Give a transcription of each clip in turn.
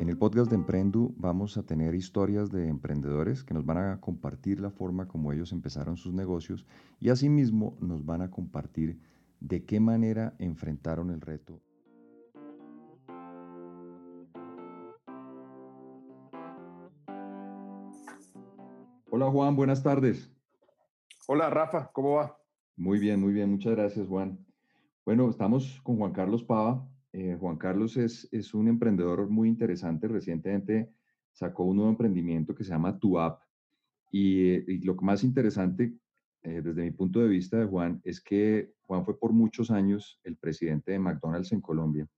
En el podcast de Emprendu vamos a tener historias de emprendedores que nos van a compartir la forma como ellos empezaron sus negocios y asimismo nos van a compartir de qué manera enfrentaron el reto. Hola Juan, buenas tardes. Hola Rafa, ¿cómo va? Muy bien, muy bien, muchas gracias Juan. Bueno, estamos con Juan Carlos Pava. Eh, Juan Carlos es, es, un emprendedor muy interesante. Recientemente sacó un nuevo emprendimiento que se llama Tu App. Y, lo más interesante eh, desde mi punto de vista de Juan es que Juan fue por muchos años el presidente de McDonald's en Colombia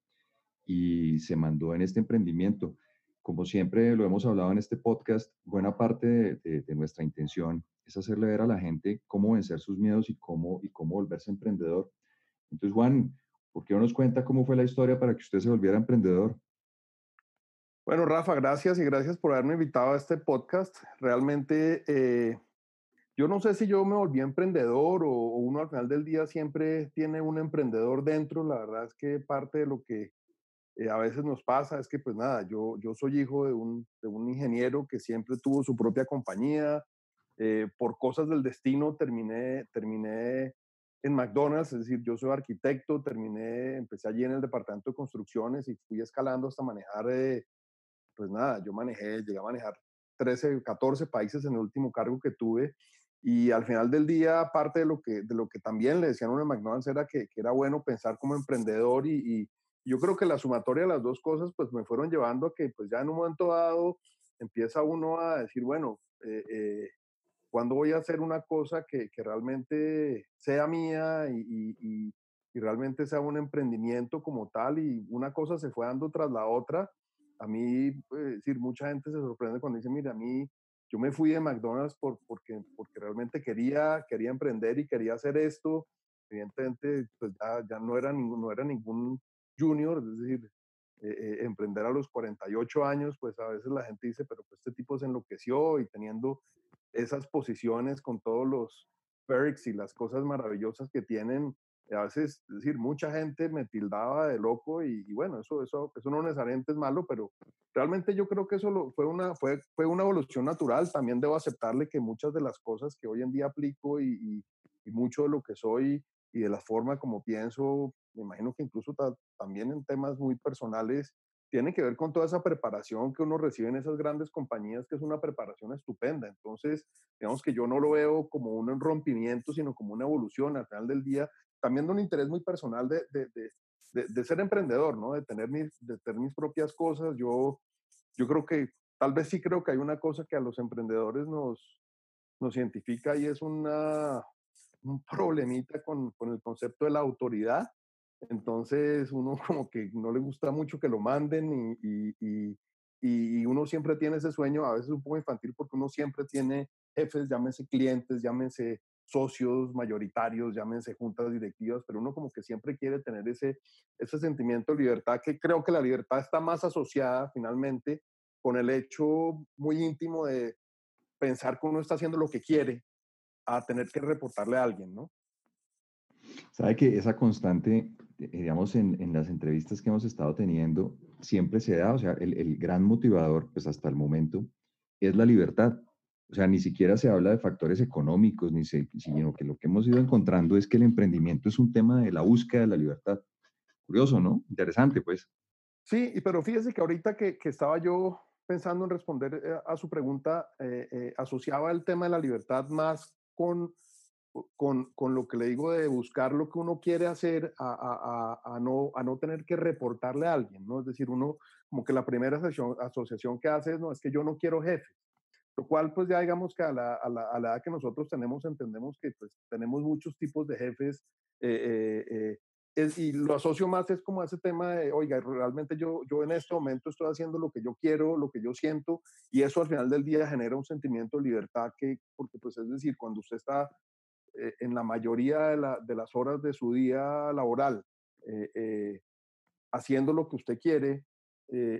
y se mandó en este emprendimiento como siempre lo hemos hablado en este podcast, buena parte de, nuestra intención es hacerle ver a la gente cómo vencer sus miedos y cómo, y cómo volverse emprendedor. Entonces, Juan, ¿por qué no nos cuenta cómo fue la historia para que usted se volviera emprendedor? Bueno, Rafa, gracias y gracias por haberme invitado a este podcast. Realmente, eh, yo no sé si yo me volví emprendedor o, o, uno al final del día siempre tiene un emprendedor dentro. La verdad es que parte de lo que eh, a veces nos pasa es que, pues nada, yo, yo soy hijo de un, de un ingeniero que siempre tuvo su propia compañía. Eh, por cosas del destino terminé, terminé en McDonald's, es decir, yo soy arquitecto, terminé, empecé allí en el departamento de construcciones y fui escalando hasta manejar, eh, pues nada, yo manejé, llegué a manejar 13, 14 países en el último cargo que tuve. Y al final del día, parte de lo que, de lo que también le decían a uno en McDonald's era que, que, era bueno pensar como emprendedor y, yo creo que la sumatoria de las dos cosas pues me fueron llevando a que pues ya en un momento dado empieza uno a decir, bueno, eh, eh, ¿cuándo voy a hacer una cosa que, que realmente sea mía y, y, y, realmente sea un emprendimiento como tal? Y una cosa se fue dando tras la otra. A mí, pues, decir, mucha gente se sorprende cuando dice, mira, a mí, yo me fui de McDonald's por, porque, porque realmente quería, quería emprender y quería hacer esto. Evidentemente, pues ya, ya no, era ningún, no era ningún junior, es decir, eh, eh, emprender a los 48 años, pues a veces la gente dice, pero pues este tipo se enloqueció y teniendo esas posiciones con todos los perks y las cosas maravillosas que tienen, a veces, es decir, mucha gente me tildaba de loco y, bueno, eso, eso, eso no necesariamente es malo, pero realmente yo creo que eso fue, una, fue, fue una evolución natural. También debo aceptarle que muchas de las cosas que hoy en día aplico y mucho de lo que soy y de la forma como pienso, me imagino que incluso también en temas muy personales, tiene que ver con toda esa preparación que uno recibe en esas grandes compañías, que es una preparación estupenda. Entonces, digamos que yo no lo veo como un rompimiento, sino como una evolución al final del día, también de un interés muy personal de, de, de, de ser emprendedor, ¿no? De tener, mis, de tener mis propias cosas. Yo, yo creo que, tal vez sí creo que hay una cosa que a los emprendedores nos, nos identifica y es una, un problemita con, con el concepto de la autoridad entonces uno como que no le gusta mucho que lo manden y, y, uno siempre tiene ese sueño, a veces un poco infantil porque uno siempre tiene jefes, llámense clientes, llámense socios mayoritarios, llámense juntas directivas, pero uno como que siempre quiere tener ese, ese sentimiento de libertad, que creo que la libertad está más asociada finalmente con el hecho muy íntimo de pensar que uno está haciendo lo que quiere a tener que reportarle a alguien, ¿no? Sabe que esa constante, digamos, en, en, las entrevistas que hemos estado teniendo, siempre se da, o sea, el, el, gran motivador, pues hasta el momento, es la libertad. O sea, ni siquiera se habla de factores económicos, ni se, sino que lo que hemos ido encontrando es que el emprendimiento es un tema de la búsqueda de la libertad. Curioso, ¿no? Interesante, pues. Sí, pero fíjese que ahorita que, que estaba yo pensando en responder eh, a su pregunta, eh, eh, asociaba el tema de la libertad más con con, con, lo que le digo de buscar lo que uno quiere hacer a, a, a, no, a no tener que reportarle a alguien, ¿no? Es decir, uno como que la primera asociación, que hace es, no, es que yo no quiero jefes, lo cual pues ya digamos que a la, a la, la edad que nosotros tenemos entendemos que pues tenemos muchos tipos de jefes eh, eh, eh, y lo asocio más es como ese tema de, oiga, realmente yo, yo en este momento estoy haciendo lo que yo quiero, lo que yo siento, y eso al final del día genera un sentimiento de libertad que, porque pues es decir, cuando usted está eh, en la mayoría de, la, de, las horas de su día laboral, eh, eh, haciendo lo que usted quiere,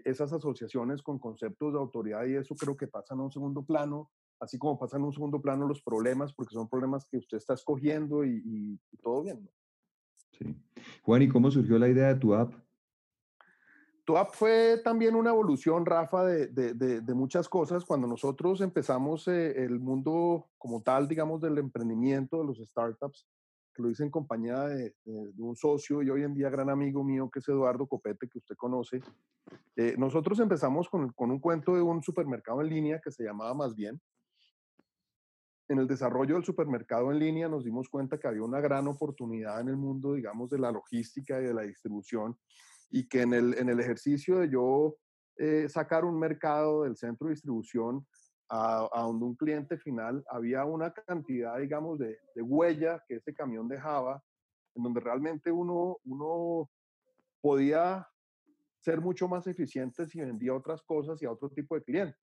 esas asociaciones con conceptos de autoridad y eso creo que pasan a un segundo plano, así como pasan a un segundo plano los problemas, porque son problemas que usted está escogiendo y, todo bien. Sí. Juan, ¿y cómo surgió la idea de tu app? TUAP fue también una evolución, Rafa, de, muchas cosas. Cuando nosotros empezamos eh, el mundo como tal, digamos, del emprendimiento, de los startups, que lo hice en compañía de, un socio y hoy en día gran amigo mío, que es Eduardo Copete, que usted conoce. Eh, nosotros empezamos con, con, un cuento de un supermercado en línea que se llamaba Más Bien. En el desarrollo del supermercado en línea nos dimos cuenta que había una gran oportunidad en el mundo, digamos, de la logística y de la distribución y que en el, en el ejercicio de yo eh, sacar un mercado del centro de distribución a, donde un cliente final había una cantidad, digamos, de, de, huella que ese camión dejaba, en donde realmente uno, uno podía ser mucho más eficiente si vendía otras cosas y a otro tipo de cliente.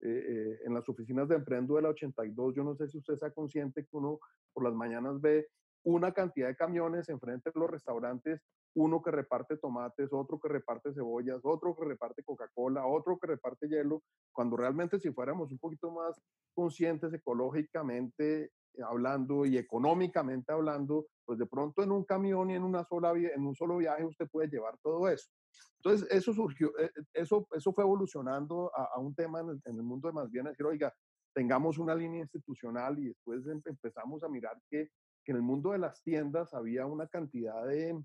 Eh, eh, en las oficinas de Emprendo de la 82, yo no sé si usted está consciente que uno por las mañanas ve una cantidad de camiones enfrente de los restaurantes uno que reparte tomates, otro que reparte cebollas, otro que reparte Coca-Cola, otro que reparte hielo, cuando realmente si fuéramos un poquito más conscientes ecológicamente hablando y económicamente hablando, pues de pronto en un camión y en una sola en un solo viaje usted puede llevar todo eso. Entonces eso surgió, eh, eso, eso fue evolucionando a, un tema en el, mundo de más bien decir, oiga, tengamos una línea institucional y después empezamos a mirar que, que en el mundo de las tiendas había una cantidad de,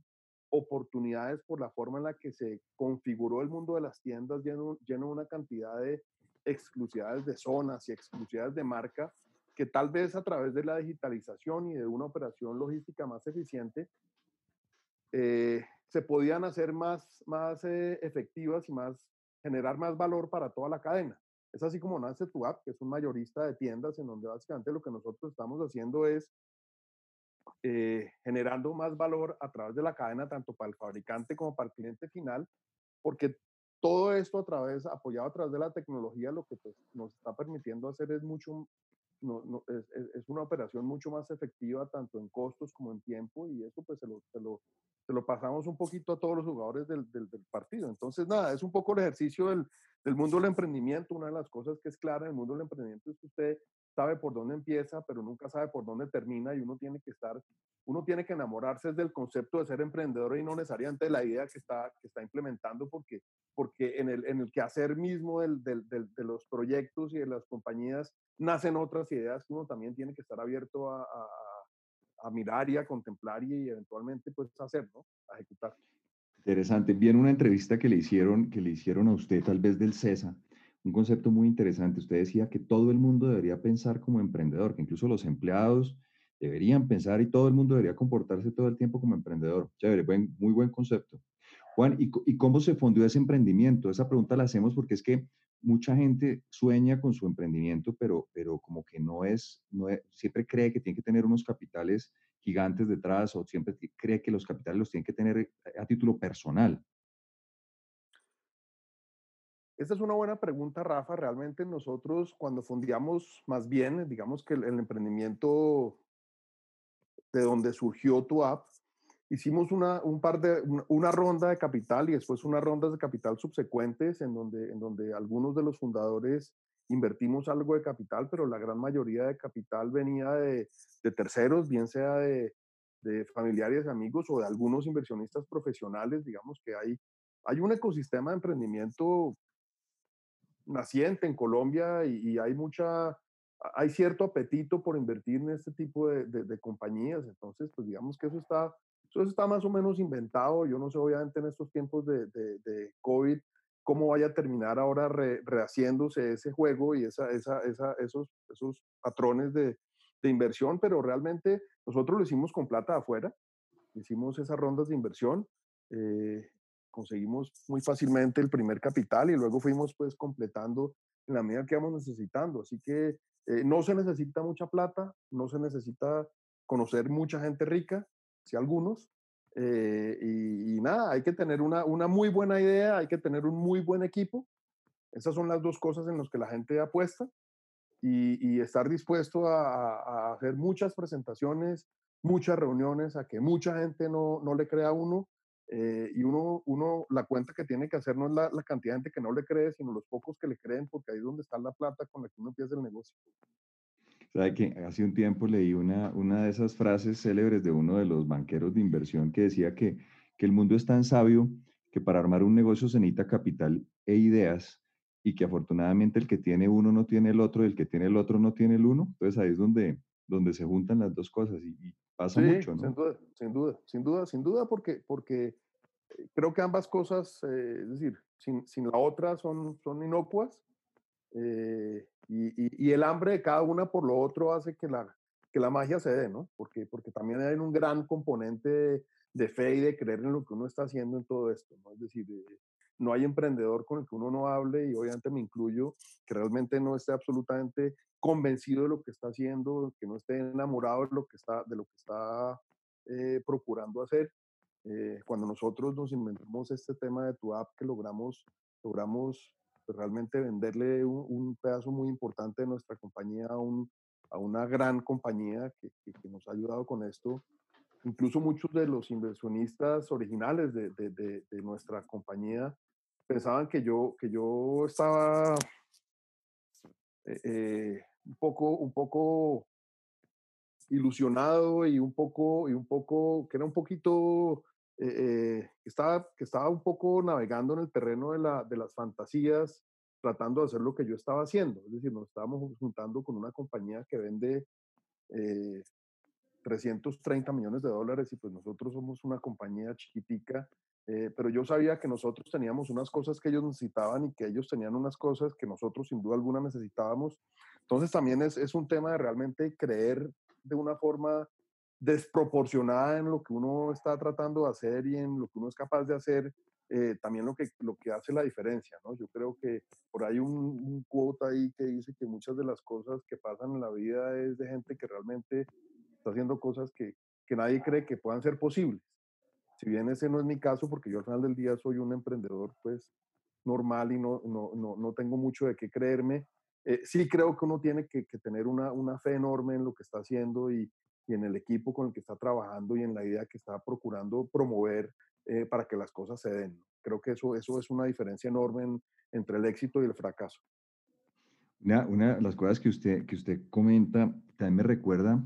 oportunidades por la forma en la que se configuró el mundo de las tiendas, lleno, lleno de una cantidad de exclusividades de zonas y exclusividades de marca, que tal vez a través de la digitalización y de una operación logística más eficiente, eh, se podían hacer más, más eh, efectivas y más, generar más valor para toda la cadena. Es así como nace tu app, que es un mayorista de tiendas en donde básicamente lo que nosotros estamos haciendo es eh, generando más valor a través de la cadena, tanto para el fabricante como para el cliente final, porque todo esto a través, apoyado a través de la tecnología, lo que pues, nos está permitiendo hacer es mucho, es, una operación mucho más efectiva tanto en costos como en tiempo y eso pues se lo, pasamos un poquito a todos los jugadores del, partido. Entonces, nada, es un poco el ejercicio del, del mundo del emprendimiento. Una de las cosas que es clara en el mundo del emprendimiento es que usted sabe por dónde empieza, pero nunca sabe por dónde termina y uno tiene que estar, uno tiene que enamorarse del concepto de ser emprendedor y no necesariamente de la idea que está, que está implementando, porque, porque en, el, en el quehacer mismo del, del, de los proyectos y de las compañías nacen otras ideas que uno también tiene que estar abierto a, a, a mirar y a contemplar y eventualmente pues hacer, ¿no? A ejecutar. Interesante. Bien una entrevista que le hicieron, que le hicieron a usted tal vez del CESA un concepto muy interesante. Usted decía que todo el mundo debería pensar como emprendedor, que incluso los empleados deberían pensar y todo el mundo debería comportarse todo el tiempo como emprendedor. Chévere, buen, muy buen concepto. Juan, ¿y, ¿y, cómo se fundió ese emprendimiento? Esa pregunta la hacemos porque es que mucha gente sueña con su emprendimiento, pero, pero como que no es, no siempre cree que tiene que tener unos capitales gigantes detrás o siempre cree que los capitales los tiene que tener a título personal. Esta es una buena pregunta, Rafa. Realmente nosotros cuando fundamos más bien, digamos que el, emprendimiento de donde surgió tu app, hicimos una, un par de, una, ronda de capital y después unas rondas de capital subsecuentes en donde, en donde algunos de los fundadores invertimos algo de capital, pero la gran mayoría de capital venía de, de terceros, bien sea de, de familiares, amigos o de algunos inversionistas profesionales. Digamos que hay, hay un ecosistema de emprendimiento naciente en Colombia y, hay mucha, hay cierto apetito por invertir en este tipo de, compañías. Entonces, pues digamos que eso está, eso está más o menos inventado. Yo no sé, obviamente, en estos tiempos de, de COVID, cómo vaya a terminar ahora rehaciéndose ese juego y esa, esa, esa, esos, esos patrones de, inversión, pero realmente nosotros lo hicimos con plata afuera, hicimos esas rondas de inversión. Eh, conseguimos muy fácilmente el primer capital y luego fuimos pues completando en la medida que íbamos necesitando. Así que eh, no se necesita mucha plata, no se necesita conocer mucha gente rica, si algunos, eh, y, nada, hay que tener una, una muy buena idea, hay que tener un muy buen equipo. Esas son las dos cosas en las que la gente apuesta y, y estar dispuesto a, hacer muchas presentaciones, muchas reuniones, a que mucha gente no, no le crea uno eh, y uno, uno, la cuenta que tiene que hacer no es la, cantidad de gente que no le cree, sino los pocos que le creen, porque ahí es donde está la plata con la que uno empieza el negocio. Sabe que hace un tiempo leí una, una de esas frases célebres de uno de los banqueros de inversión que decía que, que el mundo es tan sabio que para armar un negocio se necesita capital e ideas y que afortunadamente el que tiene uno no tiene el otro y el que tiene el otro no tiene el uno. Entonces ahí es donde, donde se juntan las dos cosas pasa mucho, ¿no? Sin duda, sin duda, sin duda, sin duda, porque, porque eh, creo que ambas cosas, eh, es decir, sin, sin, la otra son, son inocuas eh, y, y, el hambre de cada una por lo otro hace que la, que la magia se dé, ¿no? Porque, porque también hay un gran componente de, fe y de creer en lo que uno está haciendo en todo esto, ¿no? Es decir, no hay emprendedor con el que uno no hable y obviamente me incluyo, que realmente no esté absolutamente convencido de lo que está haciendo, que no esté enamorado de lo que está, de lo que está eh, procurando hacer. Eh, cuando nosotros nos inventamos este tema de tu app, que logramos, logramos pues, realmente venderle un, pedazo muy importante de nuestra compañía a, un, a una gran compañía que, que, nos ha ayudado con esto. Incluso muchos de los inversionistas originales de, de, nuestra compañía pensaban que yo, que yo estaba eh, eh, un, poco, un poco ilusionado y un poco, y un poco, que era un poquito, eh, estaba, que estaba un poco navegando en el terreno de, la, de las fantasías, tratando de hacer lo que yo estaba haciendo. Es decir, nos estábamos juntando con una compañía que vende 330 millones de dólares y pues nosotros somos una compañía chiquitica eh, pero yo sabía que nosotros teníamos unas cosas que ellos necesitaban y que ellos tenían unas cosas que nosotros sin duda alguna necesitábamos. Entonces también es, es un tema de realmente creer de una forma desproporcionada en lo que uno está tratando de hacer y en lo que uno es capaz de hacer, eh, también lo que, lo que hace la diferencia, ¿no? Yo creo que por ahí un, un quote ahí que dice que muchas de las cosas que pasan en la vida es de gente que realmente está haciendo cosas que, que nadie cree que puedan ser posibles si bien ese no es mi caso, porque yo al final del día soy un emprendedor pues normal y no, no, no, no tengo mucho de qué creerme, eh, sí creo que uno tiene que, que tener una, una, fe enorme en lo que está haciendo y, y, en el equipo con el que está trabajando y en la idea que está procurando promover eh, para que las cosas se den. Creo que eso, eso es una diferencia enorme entre el éxito y el fracaso. Una, una de las cosas que usted, que usted comenta también me recuerda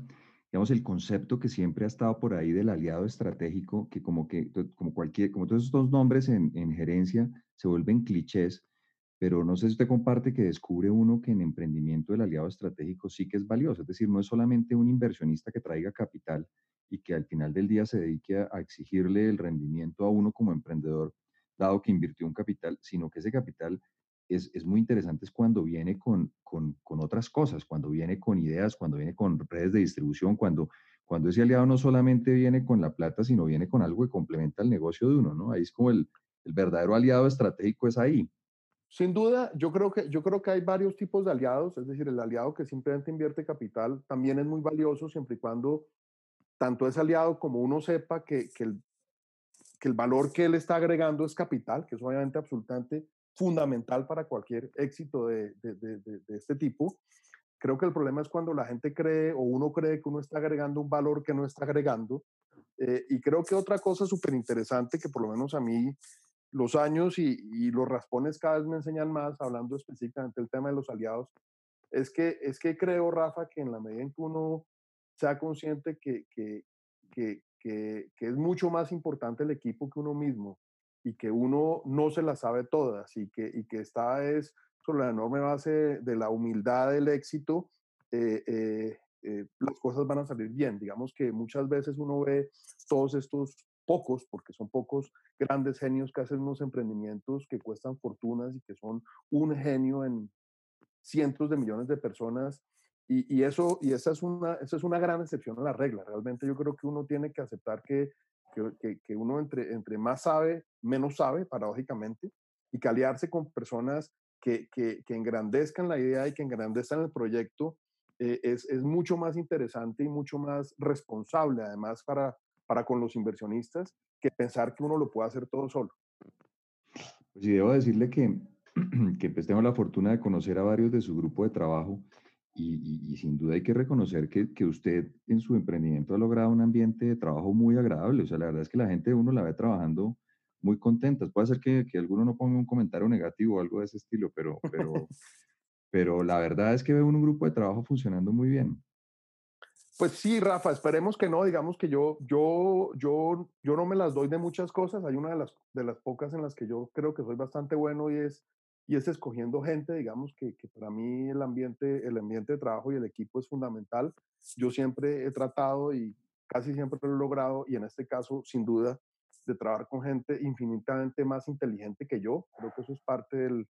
digamos, el concepto que siempre ha estado por ahí del aliado estratégico, que como que, como cualquier, como todos estos nombres en, en gerencia se vuelven clichés, pero no sé si usted comparte que descubre uno que en emprendimiento el aliado estratégico sí que es valioso, es decir, no es solamente un inversionista que traiga capital y que al final del día se dedique a, a exigirle el rendimiento a uno como emprendedor, dado que invirtió un capital, sino que ese capital es, es, muy interesante es cuando viene con, con, con, otras cosas, cuando viene con ideas, cuando viene con redes de distribución, cuando, cuando ese aliado no solamente viene con la plata, sino viene con algo que complementa el negocio de uno, ¿no? Ahí es como el, el verdadero aliado estratégico es ahí. Sin duda, yo creo, que, yo creo que hay varios tipos de aliados, es decir, el aliado que simplemente invierte capital también es muy valioso siempre y cuando tanto ese aliado como uno sepa que, que, el, que el valor que él está agregando es capital, que es obviamente absolutamente fundamental para cualquier éxito de, de, de, este tipo. Creo que el problema es cuando la gente cree o uno cree que uno está agregando un valor que no está agregando. Eh, y creo que otra cosa súper interesante que por lo menos a mí los años y, los raspones cada vez me enseñan más, hablando específicamente del tema de los aliados, es que, es que creo, Rafa, que en la medida en que uno sea consciente que, que, que, que es mucho más importante el equipo que uno mismo y que uno no se las sabe todas y que, y que esta es sobre la enorme base de la humildad del éxito, eh, eh, eh, las cosas van a salir bien. Digamos que muchas veces uno ve todos estos pocos, porque son pocos grandes genios que hacen unos emprendimientos que cuestan fortunas y que son un genio en cientos de millones de personas. Y, y eso, y esa es, una, esa es una gran excepción a la regla. Realmente yo creo que uno tiene que aceptar que que, uno entre, entre más sabe, menos sabe, paradójicamente, y que aliarse con personas que, que, que engrandezcan la idea y que engrandezcan el proyecto eh, es, es, mucho más interesante y mucho más responsable, además, para, para con los inversionistas, que pensar que uno lo puede hacer todo solo. Pues sí, debo decirle que, que pues tengo la fortuna de conocer a varios de su grupo de trajo y, sin duda hay que reconocer que, que, usted en su emprendimiento ha logrado un ambiente de trabajo muy agradable. O sea, la verdad es que la gente de uno la ve trabajando muy contenta. Puede ser que, que alguno no ponga un comentario negativo o algo de ese estilo, pero, pero, pero la verdad es que ve un grupo de trabajo funcionando muy bien. Pues sí, Rafa, esperemos que no, digamos que yo, yo, yo, yo no me las doy de muchas cosas. Hay una de las, de las pocas en las que yo creo que soy bastante bueno y es, y es escogiendo gente, digamos que, para mí el ambiente, el ambiente de trabajo y el equipo es fundamental. Yo siempre he tratado y casi siempre lo he logrado y en este caso, sin duda, de trabajar con gente infinitamente más inteligente que yo. Creo que eso es parte del,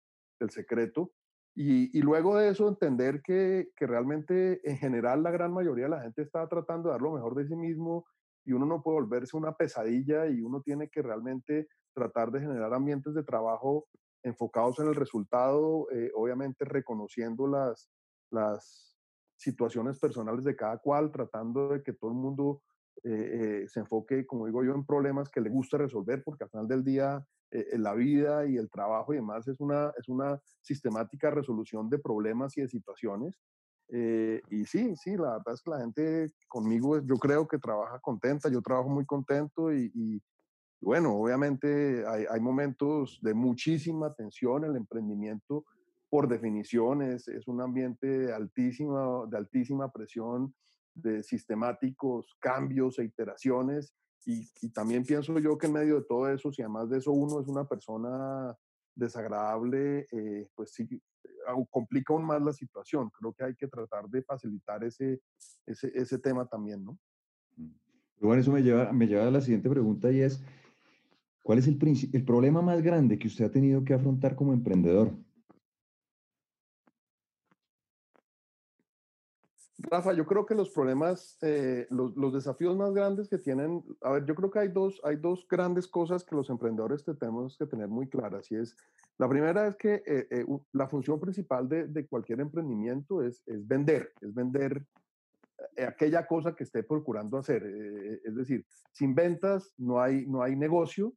secreto. Y, y, luego de eso entender que, que, realmente en general la gran mayoría de la gente está tratando de dar lo mejor de sí mismo y uno no puede volverse una pesadilla y uno tiene que realmente tratar de generar ambientes de trabajo enfocados en el resultado, eh, obviamente reconociendo las, las situaciones personales de cada cual, tratando de que todo el mundo eh, eh, se enfoque, como digo yo, en problemas que le gusta resolver, porque al final del día eh, la vida y el trabajo y demás es una, es una sistemática resolución de problemas y de situaciones. Y sí, sí, la verdad es que la gente conmigo, yo creo que trabaja contenta, yo trabajo muy contento y bueno, obviamente hay, momentos de muchísima tensión, el emprendimiento por definición es, es un ambiente de altísima, de altísima presión, de sistemáticos cambios e iteraciones. Y, y, también pienso yo que en medio de todo eso, si además de eso uno es una persona desagradable, eh, pues sí, complica aún más la situación. Creo que hay que tratar de facilitar ese, ese, ese tema también, ¿no? Mm. Bueno, eso me lleva, me lleva a la siguiente pregunta y es, ¿cuál es el, el problema más grande que usted ha tenido que afrontar como emprendedor? Rafa, yo creo que los problemas, eh, los, los, desafíos más grandes que tienen, a ver, yo creo que hay dos, hay dos grandes cosas que los emprendedores tenemos que tener muy claras. Y es, la primera es que eh, eh, la función principal de, de, cualquier emprendimiento es, es vender, es vender eh, aquella cosa que esté procurando hacer. Eh, es decir, sin ventas no hay, no hay negocio,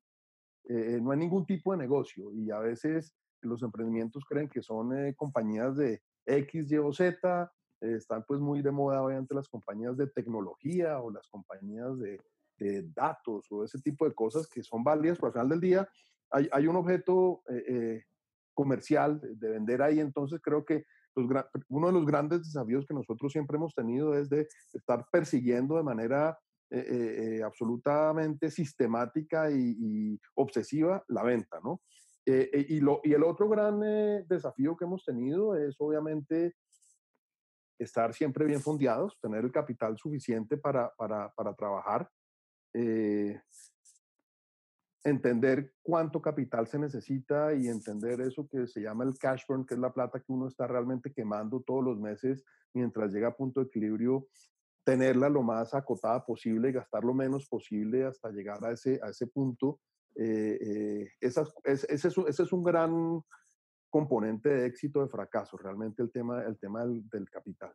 eh, no hay ningún tipo de negocio. Y a veces los emprendimientos creen que son compañías de X, Y o Z están pues muy de moda obviamente las compañías de tecnología o las compañías de, datos o ese tipo de cosas que son válidas, pero al final del día hay, hay un objeto eh, eh, comercial de, de, vender ahí, entonces creo que uno de los grandes desafíos que nosotros siempre hemos tenido es de estar persiguiendo de manera eh, absolutamente sistemática y, y, obsesiva la venta, ¿no? y, lo, y el otro gran desafío que hemos tenido es obviamente estar siempre bien fondeados, tener el capital suficiente para, para, para trabajar, eh, entender cuánto capital se necesita y entender eso que se llama el cash burn, que es la plata que uno está realmente quemando todos los meses mientras llega a punto de equilibrio, tenerla lo más acotada posible gastar lo menos posible hasta llegar a ese, a ese punto. Eh, eh, esas, ese, ese, ese es un gran componente de éxito de fracaso, realmente el tema, el tema del, del capital.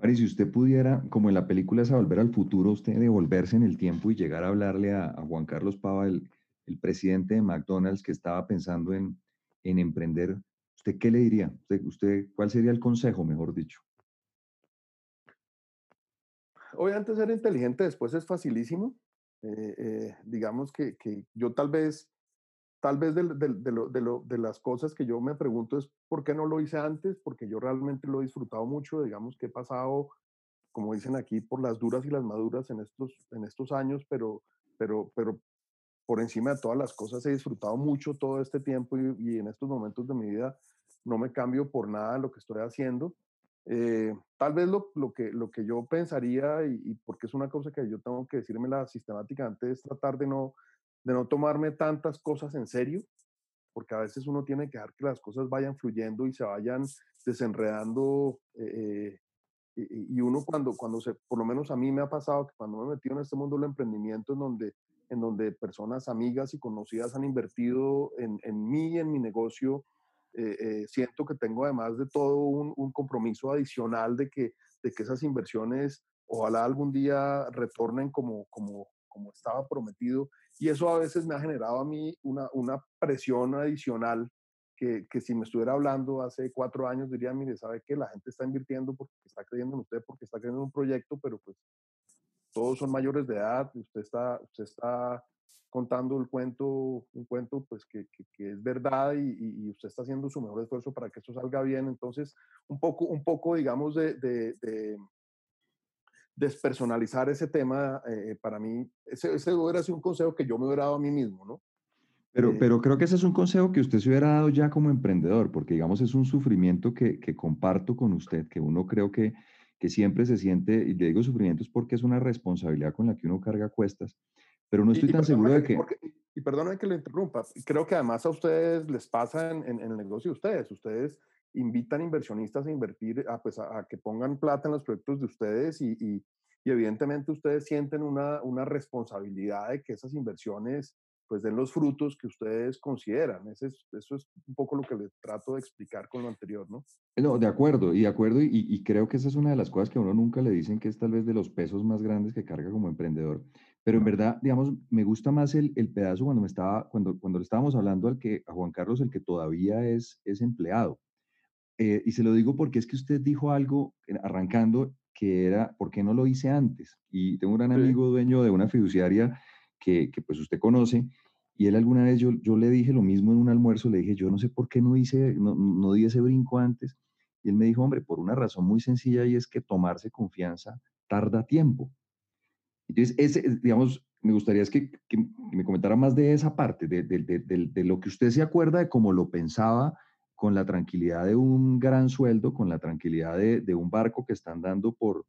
Ari, si usted pudiera, como en la película a Volver al Futuro, usted devolverse en el tiempo y llegar a hablarle a, a Juan Carlos Pava, el, el, presidente de McDonald's que estaba pensando en, en emprender, ¿usted qué le diría? ¿Usted, ¿Usted, cuál sería el consejo, mejor dicho? Obviamente ser inteligente después es facilísimo. Eh, eh, digamos que, que, yo tal vez tal vez de, de, de, lo, de, las cosas que yo me pregunto es por qué no lo hice antes, porque yo realmente lo he disfrutado mucho, digamos que he pasado, como dicen aquí, por las duras y las maduras en estos, en estos años, pero, pero, pero por encima de todas las cosas he disfrutado mucho todo este tiempo y, en estos momentos de mi vida no me cambio por nada lo que estoy haciendo. Eh, tal vez lo, que, lo que yo pensaría, y, porque es una cosa que yo tengo que decirme la sistemáticamente, es tratar de no de no tomarme tantas cosas en serio, porque a veces uno tiene que dejar que las cosas vayan fluyendo y se vayan desenredando. Eh, y, y, uno cuando, cuando se, por lo menos a mí me ha pasado que cuando me he metido en este mundo del emprendimiento, en donde, en donde personas amigas y conocidas han invertido en, en mí, en mi negocio, eh, eh, siento que tengo además de todo un, un, compromiso adicional de que, de que esas inversiones ojalá algún día retornen como, como, como estaba prometido y eso a veces me ha generado a mí una, una presión adicional que, que, si me estuviera hablando hace cuatro años diría, mire, sabe que la gente está invirtiendo porque está creyendo en usted, porque está creyendo en un proyecto, pero pues todos son mayores de edad, usted está, usted está contando el cuento, un cuento pues que, que, que es verdad y, y, usted está haciendo su mejor esfuerzo para que esto salga bien. Entonces, un poco, un poco digamos, de, de, de despersonalizar ese tema, eh, para mí, ese, ese hubiera sido un consejo que yo me hubiera dado a mí mismo, ¿no? Pero, eh, pero creo que ese es un consejo que usted se hubiera dado ya como emprendedor, porque digamos es un sufrimiento que, que comparto con usted, que uno creo que, que siempre se siente, y le digo sufrimiento es porque es una responsabilidad con la que uno carga cuestas, pero no estoy tan seguro de que... y perdóname que le interrumpa, creo que además a ustedes les pasa en, en, el negocio de ustedes, ustedes invitan inversionistas a invertir, a, pues a, que pongan plata en los proyectos de ustedes y, y, y evidentemente ustedes sienten una, una responsabilidad de que esas inversiones pues den los frutos que ustedes consideran. Ese es, eso es un poco lo que les trato de explicar con lo anterior, ¿no? No, de acuerdo, y de acuerdo, y, y, creo que esa es una de las cosas que a uno nunca le dicen que es tal vez de los pesos más grandes que carga como emprendedor. Pero en verdad, digamos, me gusta más el, el pedazo cuando me estaba, cuando, cuando le estábamos hablando al que, a Juan Carlos, el que todavía es, es empleado. Eh, y se lo digo porque es que usted dijo algo arrancando que era, ¿por qué no lo hice antes? Y tengo un gran amigo dueño de una fiduciaria que, que, pues usted conoce, y él alguna vez yo, yo le dije lo mismo en un almuerzo, le dije, yo no sé por qué no hice, no, no di ese brinco antes. Y él me dijo, hombre, por una razón muy sencilla y es que tomarse confianza tarda tiempo. Entonces, digamos, me gustaría es que, me comentara más de esa parte, de, lo que usted se acuerda de cómo lo pensaba con la tranquilidad de un gran sueldo, con la tranquilidad de, un barco que está andando por,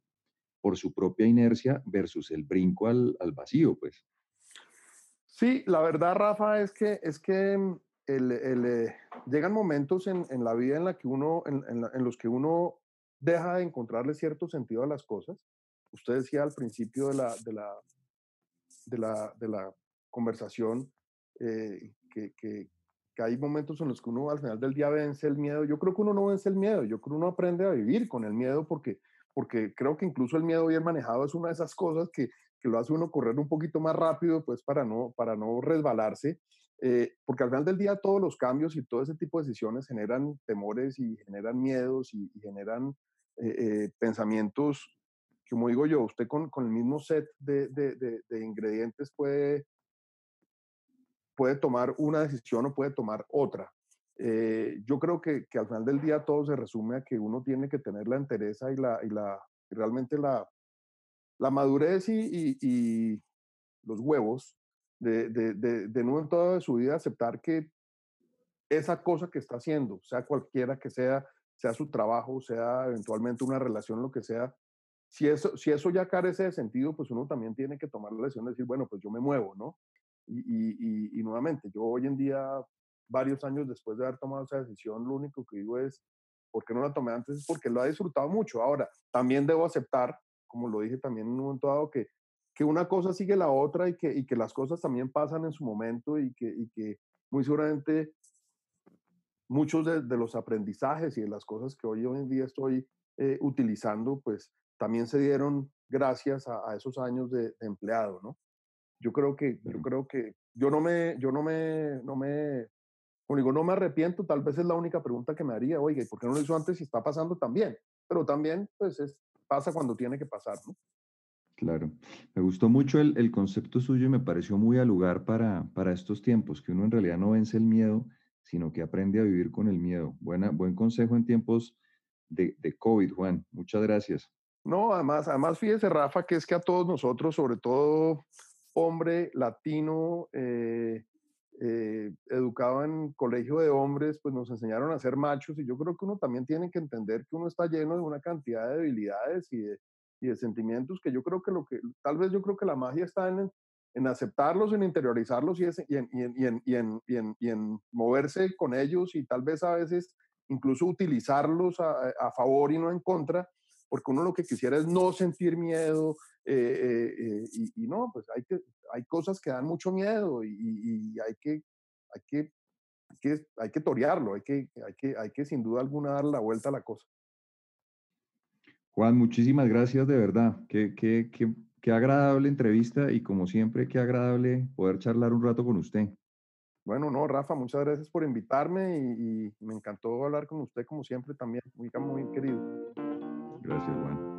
su propia inercia versus el brinco al, vacío, pues. Sí, la verdad, Rafa, es que, es que mm, eh, llegan momentos en, la vida en, los que uno deja de encontrarle cierto sentido a las cosas. Usted decía al principio de la, de la, de la, de la conversación eh, que, que, que, hay momentos en los que uno al final del día vence el miedo. Yo creo que uno no vence el miedo, yo creo que uno aprende a vivir con el miedo porque, porque creo que incluso el miedo bien manejado es una de esas cosas que, que lo hace uno correr un poquito más rápido, pues para no, para no resbalarse, eh, porque al final del día todos los cambios y todo ese tipo de decisiones generan temores y generan miedos y, generan eh, eh, pensamientos, como digo yo, usted con, con el mismo set de, de, de, ingredientes puede, puede tomar una decisión o puede tomar otra. yo creo que, que, al final del día todo se resume a que uno tiene que tener la entereza y, la, y, la, y realmente la, la madurez y, y, los huevos de, de, de, de no en toda su vida aceptar que esa cosa que está haciendo, sea cualquiera que sea, sea su trabajo, sea eventualmente una relación, lo que sea, si eso, si eso ya carece de sentido, pues uno también tiene que tomar la decisión de decir, bueno, pues yo me muevo, ¿no? Y, y, y, nuevamente, yo hoy en día, varios años después de haber tomado esa decisión, lo único que digo es, ¿por qué no la tomé antes? Es porque lo he disfrutado mucho. Ahora, también debo aceptar como lo dije también en un momento dado, que, que una cosa sigue la otra y que, y que las cosas también pasan en su momento y que, y que muy seguramente muchos de, de, los aprendizajes y de las cosas que hoy, hoy en día estoy eh, utilizando, pues también se dieron gracias a, a esos años de, de, empleado, ¿no? Yo creo que, yo creo que yo no me, yo no me, no me, como digo, no me arrepiento, tal vez es la única pregunta que me haría, oiga, ¿y por qué no lo hizo antes si está pasando también? Pero también, pues es, pasa cuando tiene que pasar, ¿no? Claro, me gustó mucho el, el, concepto suyo y me pareció muy al lugar para, para estos tiempos, que uno en realidad no vence el miedo, sino que aprende a vivir con el miedo. Buena, buen consejo en tiempos de, de COVID, Juan. Muchas gracias. No, además, además fíjese, Rafa, que es que a todos nosotros, sobre todo hombre latino, eh, eh, educado en colegio de hombres, pues nos enseñaron a ser machos y yo creo que uno también tiene que entender que uno está lleno de una cantidad de debilidades y de, sentimientos que yo creo que lo que, tal vez yo creo que la magia está en, en aceptarlos, en interiorizarlos y, en, en moverse con ellos y tal vez a veces incluso utilizarlos a, a favor y no en contra, porque uno lo que quisiera es no sentir miedo, eh, eh, eh, y, y, no, pues hay, que, hay cosas que dan mucho miedo y, y hay, que, hay, que, hay, que, hay que torearlo, hay que, hay, que, hay que sin duda alguna dar la vuelta a la cosa. Juan, muchísimas gracias de verdad. Qué, qué, qué, qué agradable entrevista y como siempre, qué agradable poder charlar un rato con usted. Bueno, no, Rafa, muchas gracias por invitarme y, y me encantó hablar con usted como siempre también, muy, muy querido. Gracias, Juan.